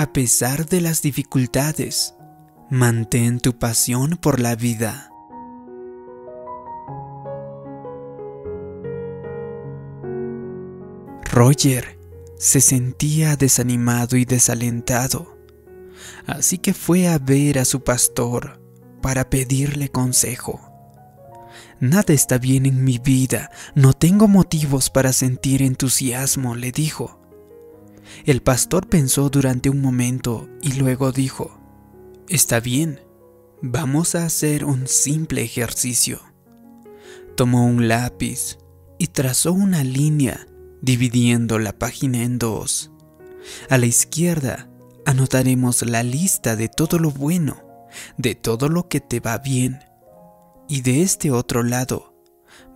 A pesar de las dificultades, mantén tu pasión por la vida. Roger se sentía desanimado y desalentado, así que fue a ver a su pastor para pedirle consejo. Nada está bien en mi vida, no tengo motivos para sentir entusiasmo, le dijo. El pastor pensó durante un momento y luego dijo, Está bien, vamos a hacer un simple ejercicio. Tomó un lápiz y trazó una línea dividiendo la página en dos. A la izquierda anotaremos la lista de todo lo bueno, de todo lo que te va bien. Y de este otro lado,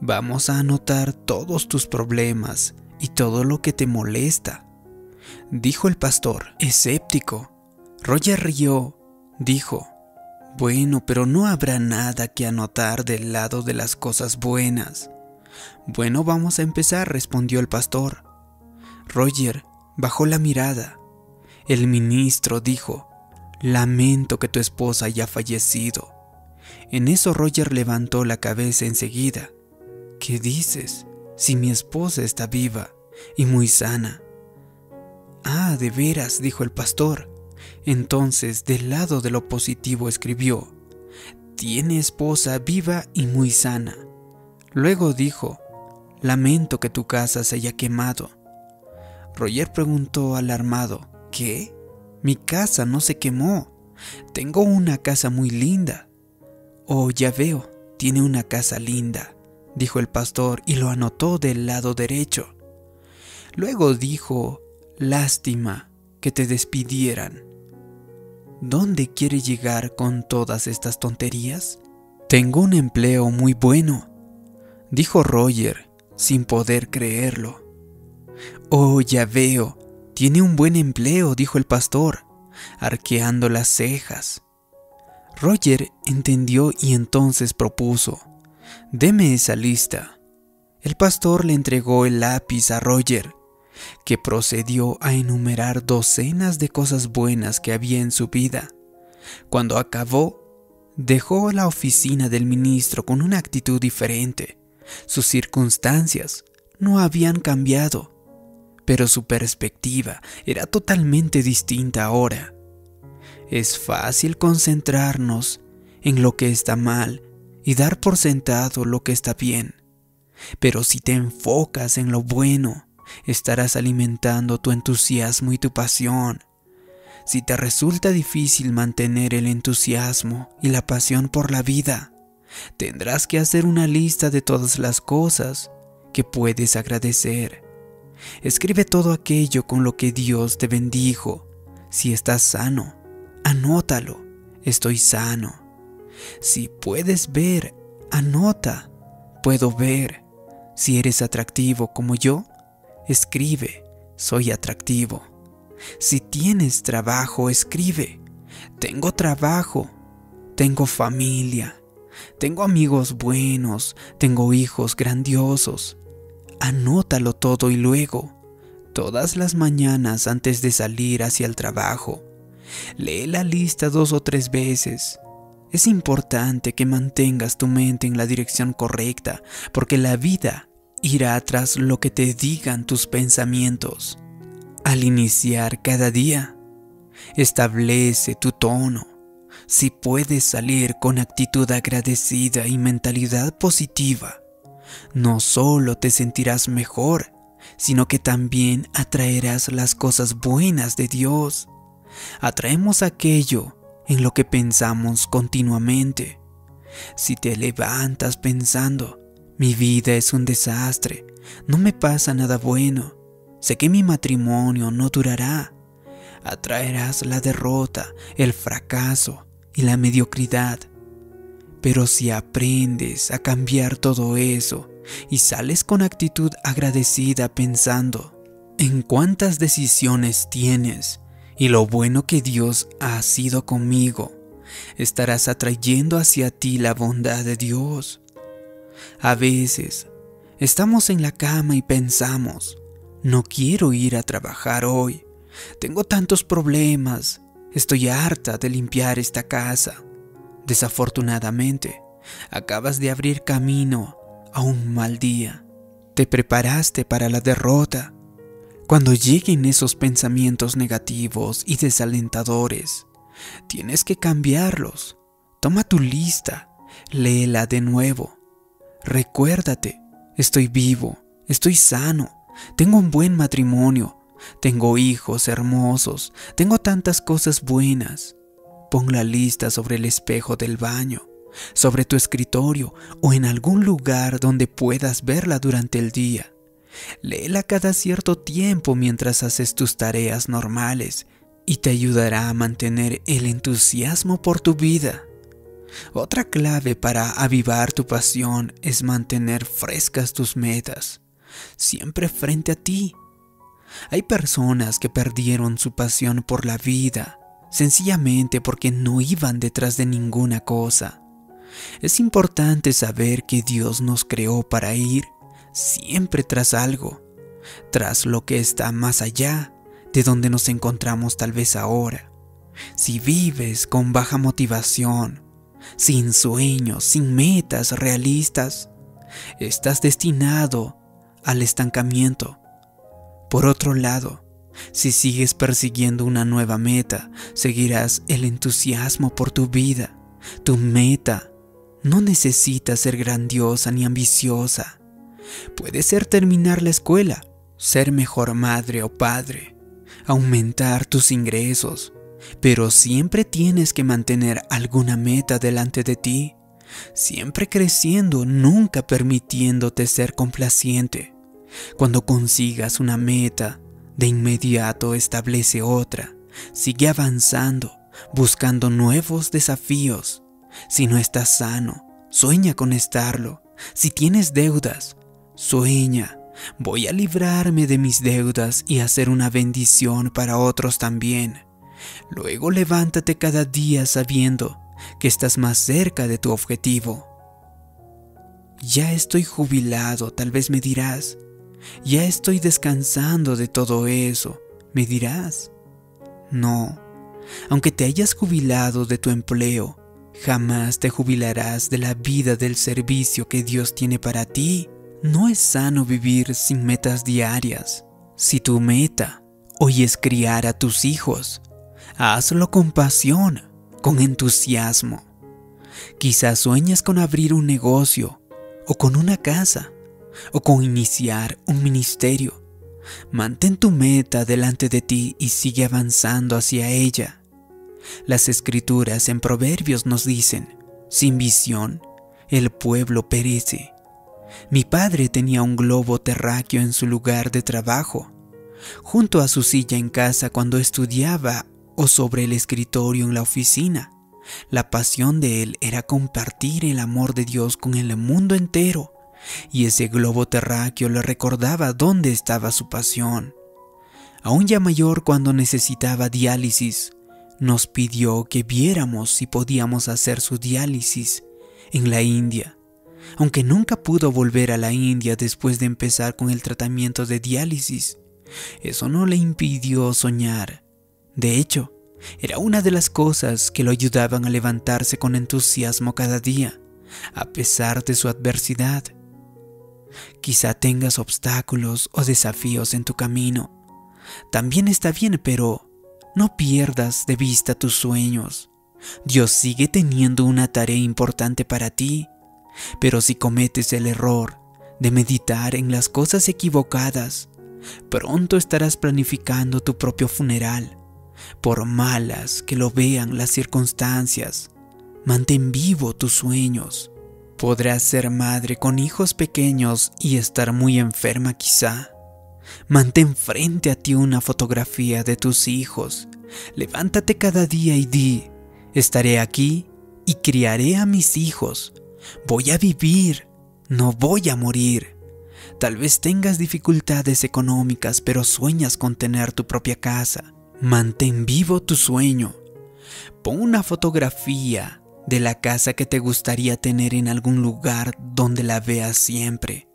vamos a anotar todos tus problemas y todo lo que te molesta dijo el pastor, escéptico. Roger rió, dijo, bueno, pero no habrá nada que anotar del lado de las cosas buenas. Bueno, vamos a empezar, respondió el pastor. Roger bajó la mirada. El ministro dijo, lamento que tu esposa haya fallecido. En eso Roger levantó la cabeza enseguida. ¿Qué dices? Si mi esposa está viva y muy sana. Ah, de veras, dijo el pastor. Entonces, del lado de lo positivo escribió, Tiene esposa viva y muy sana. Luego dijo, Lamento que tu casa se haya quemado. Roger preguntó alarmado, ¿qué? Mi casa no se quemó. Tengo una casa muy linda. Oh, ya veo, tiene una casa linda, dijo el pastor y lo anotó del lado derecho. Luego dijo, Lástima que te despidieran. ¿Dónde quiere llegar con todas estas tonterías? Tengo un empleo muy bueno, dijo Roger, sin poder creerlo. Oh, ya veo, tiene un buen empleo, dijo el pastor, arqueando las cejas. Roger entendió y entonces propuso, deme esa lista. El pastor le entregó el lápiz a Roger que procedió a enumerar docenas de cosas buenas que había en su vida. Cuando acabó, dejó la oficina del ministro con una actitud diferente. Sus circunstancias no habían cambiado, pero su perspectiva era totalmente distinta ahora. Es fácil concentrarnos en lo que está mal y dar por sentado lo que está bien, pero si te enfocas en lo bueno, estarás alimentando tu entusiasmo y tu pasión. Si te resulta difícil mantener el entusiasmo y la pasión por la vida, tendrás que hacer una lista de todas las cosas que puedes agradecer. Escribe todo aquello con lo que Dios te bendijo. Si estás sano, anótalo. Estoy sano. Si puedes ver, anota. Puedo ver. Si eres atractivo como yo, Escribe, soy atractivo. Si tienes trabajo, escribe. Tengo trabajo. Tengo familia. Tengo amigos buenos. Tengo hijos grandiosos. Anótalo todo y luego, todas las mañanas antes de salir hacia el trabajo, lee la lista dos o tres veces. Es importante que mantengas tu mente en la dirección correcta, porque la vida irá tras lo que te digan tus pensamientos. Al iniciar cada día, establece tu tono. Si puedes salir con actitud agradecida y mentalidad positiva, no solo te sentirás mejor, sino que también atraerás las cosas buenas de Dios. Atraemos aquello en lo que pensamos continuamente. Si te levantas pensando, mi vida es un desastre, no me pasa nada bueno. Sé que mi matrimonio no durará. Atraerás la derrota, el fracaso y la mediocridad. Pero si aprendes a cambiar todo eso y sales con actitud agradecida pensando en cuántas decisiones tienes y lo bueno que Dios ha sido conmigo, estarás atrayendo hacia ti la bondad de Dios. A veces estamos en la cama y pensamos, no quiero ir a trabajar hoy, Tengo tantos problemas. Estoy harta de limpiar esta casa. Desafortunadamente, acabas de abrir camino a un mal día. Te preparaste para la derrota. Cuando lleguen esos pensamientos negativos y desalentadores, tienes que cambiarlos. Toma tu lista, léela de nuevo. Recuérdate, estoy vivo, estoy sano, tengo un buen matrimonio, tengo hijos hermosos, tengo tantas cosas buenas. Pon la lista sobre el espejo del baño, sobre tu escritorio o en algún lugar donde puedas verla durante el día. Léela cada cierto tiempo mientras haces tus tareas normales y te ayudará a mantener el entusiasmo por tu vida. Otra clave para avivar tu pasión es mantener frescas tus metas, siempre frente a ti. Hay personas que perdieron su pasión por la vida, sencillamente porque no iban detrás de ninguna cosa. Es importante saber que Dios nos creó para ir siempre tras algo, tras lo que está más allá de donde nos encontramos tal vez ahora. Si vives con baja motivación, sin sueños, sin metas realistas, estás destinado al estancamiento. Por otro lado, si sigues persiguiendo una nueva meta, seguirás el entusiasmo por tu vida. Tu meta no necesita ser grandiosa ni ambiciosa. Puede ser terminar la escuela, ser mejor madre o padre, aumentar tus ingresos, pero siempre tienes que mantener alguna meta delante de ti, siempre creciendo, nunca permitiéndote ser complaciente. Cuando consigas una meta, de inmediato establece otra, sigue avanzando, buscando nuevos desafíos. Si no estás sano, sueña con estarlo. Si tienes deudas, sueña. Voy a librarme de mis deudas y hacer una bendición para otros también. Luego levántate cada día sabiendo que estás más cerca de tu objetivo. Ya estoy jubilado, tal vez me dirás. Ya estoy descansando de todo eso, me dirás. No, aunque te hayas jubilado de tu empleo, jamás te jubilarás de la vida del servicio que Dios tiene para ti. No es sano vivir sin metas diarias. Si tu meta hoy es criar a tus hijos, hazlo con pasión, con entusiasmo. Quizás sueñas con abrir un negocio o con una casa o con iniciar un ministerio. Mantén tu meta delante de ti y sigue avanzando hacia ella. Las escrituras en Proverbios nos dicen, sin visión, el pueblo perece. Mi padre tenía un globo terráqueo en su lugar de trabajo, junto a su silla en casa cuando estudiaba o sobre el escritorio en la oficina. La pasión de él era compartir el amor de Dios con el mundo entero y ese globo terráqueo le recordaba dónde estaba su pasión. Aún ya mayor cuando necesitaba diálisis, nos pidió que viéramos si podíamos hacer su diálisis en la India, aunque nunca pudo volver a la India después de empezar con el tratamiento de diálisis. Eso no le impidió soñar. De hecho, era una de las cosas que lo ayudaban a levantarse con entusiasmo cada día, a pesar de su adversidad. Quizá tengas obstáculos o desafíos en tu camino. También está bien, pero no pierdas de vista tus sueños. Dios sigue teniendo una tarea importante para ti, pero si cometes el error de meditar en las cosas equivocadas, pronto estarás planificando tu propio funeral, por malas que lo vean las circunstancias. Mantén vivo tus sueños. Podrás ser madre con hijos pequeños y estar muy enferma quizá. Mantén frente a ti una fotografía de tus hijos. Levántate cada día y di, estaré aquí y criaré a mis hijos. Voy a vivir, no voy a morir. Tal vez tengas dificultades económicas, pero sueñas con tener tu propia casa. Mantén vivo tu sueño. Pon una fotografía de la casa que te gustaría tener en algún lugar donde la veas siempre.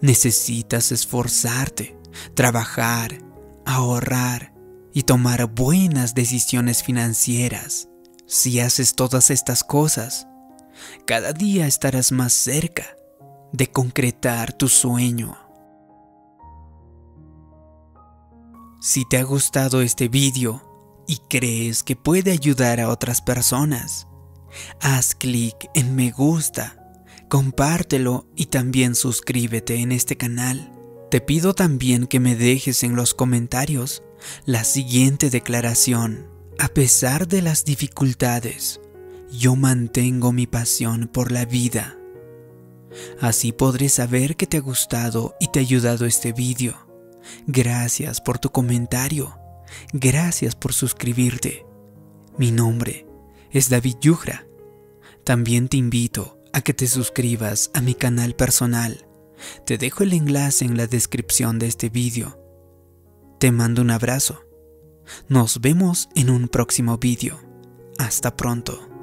Necesitas esforzarte, trabajar, ahorrar y tomar buenas decisiones financieras. Si haces todas estas cosas, cada día estarás más cerca de concretar tu sueño. Si te ha gustado este vídeo y crees que puede ayudar a otras personas, haz clic en me gusta, compártelo y también suscríbete en este canal. Te pido también que me dejes en los comentarios la siguiente declaración. A pesar de las dificultades, yo mantengo mi pasión por la vida. Así podré saber que te ha gustado y te ha ayudado este vídeo. Gracias por tu comentario. Gracias por suscribirte. Mi nombre es David Yugra. También te invito a que te suscribas a mi canal personal. Te dejo el enlace en la descripción de este vídeo. Te mando un abrazo. Nos vemos en un próximo vídeo. Hasta pronto.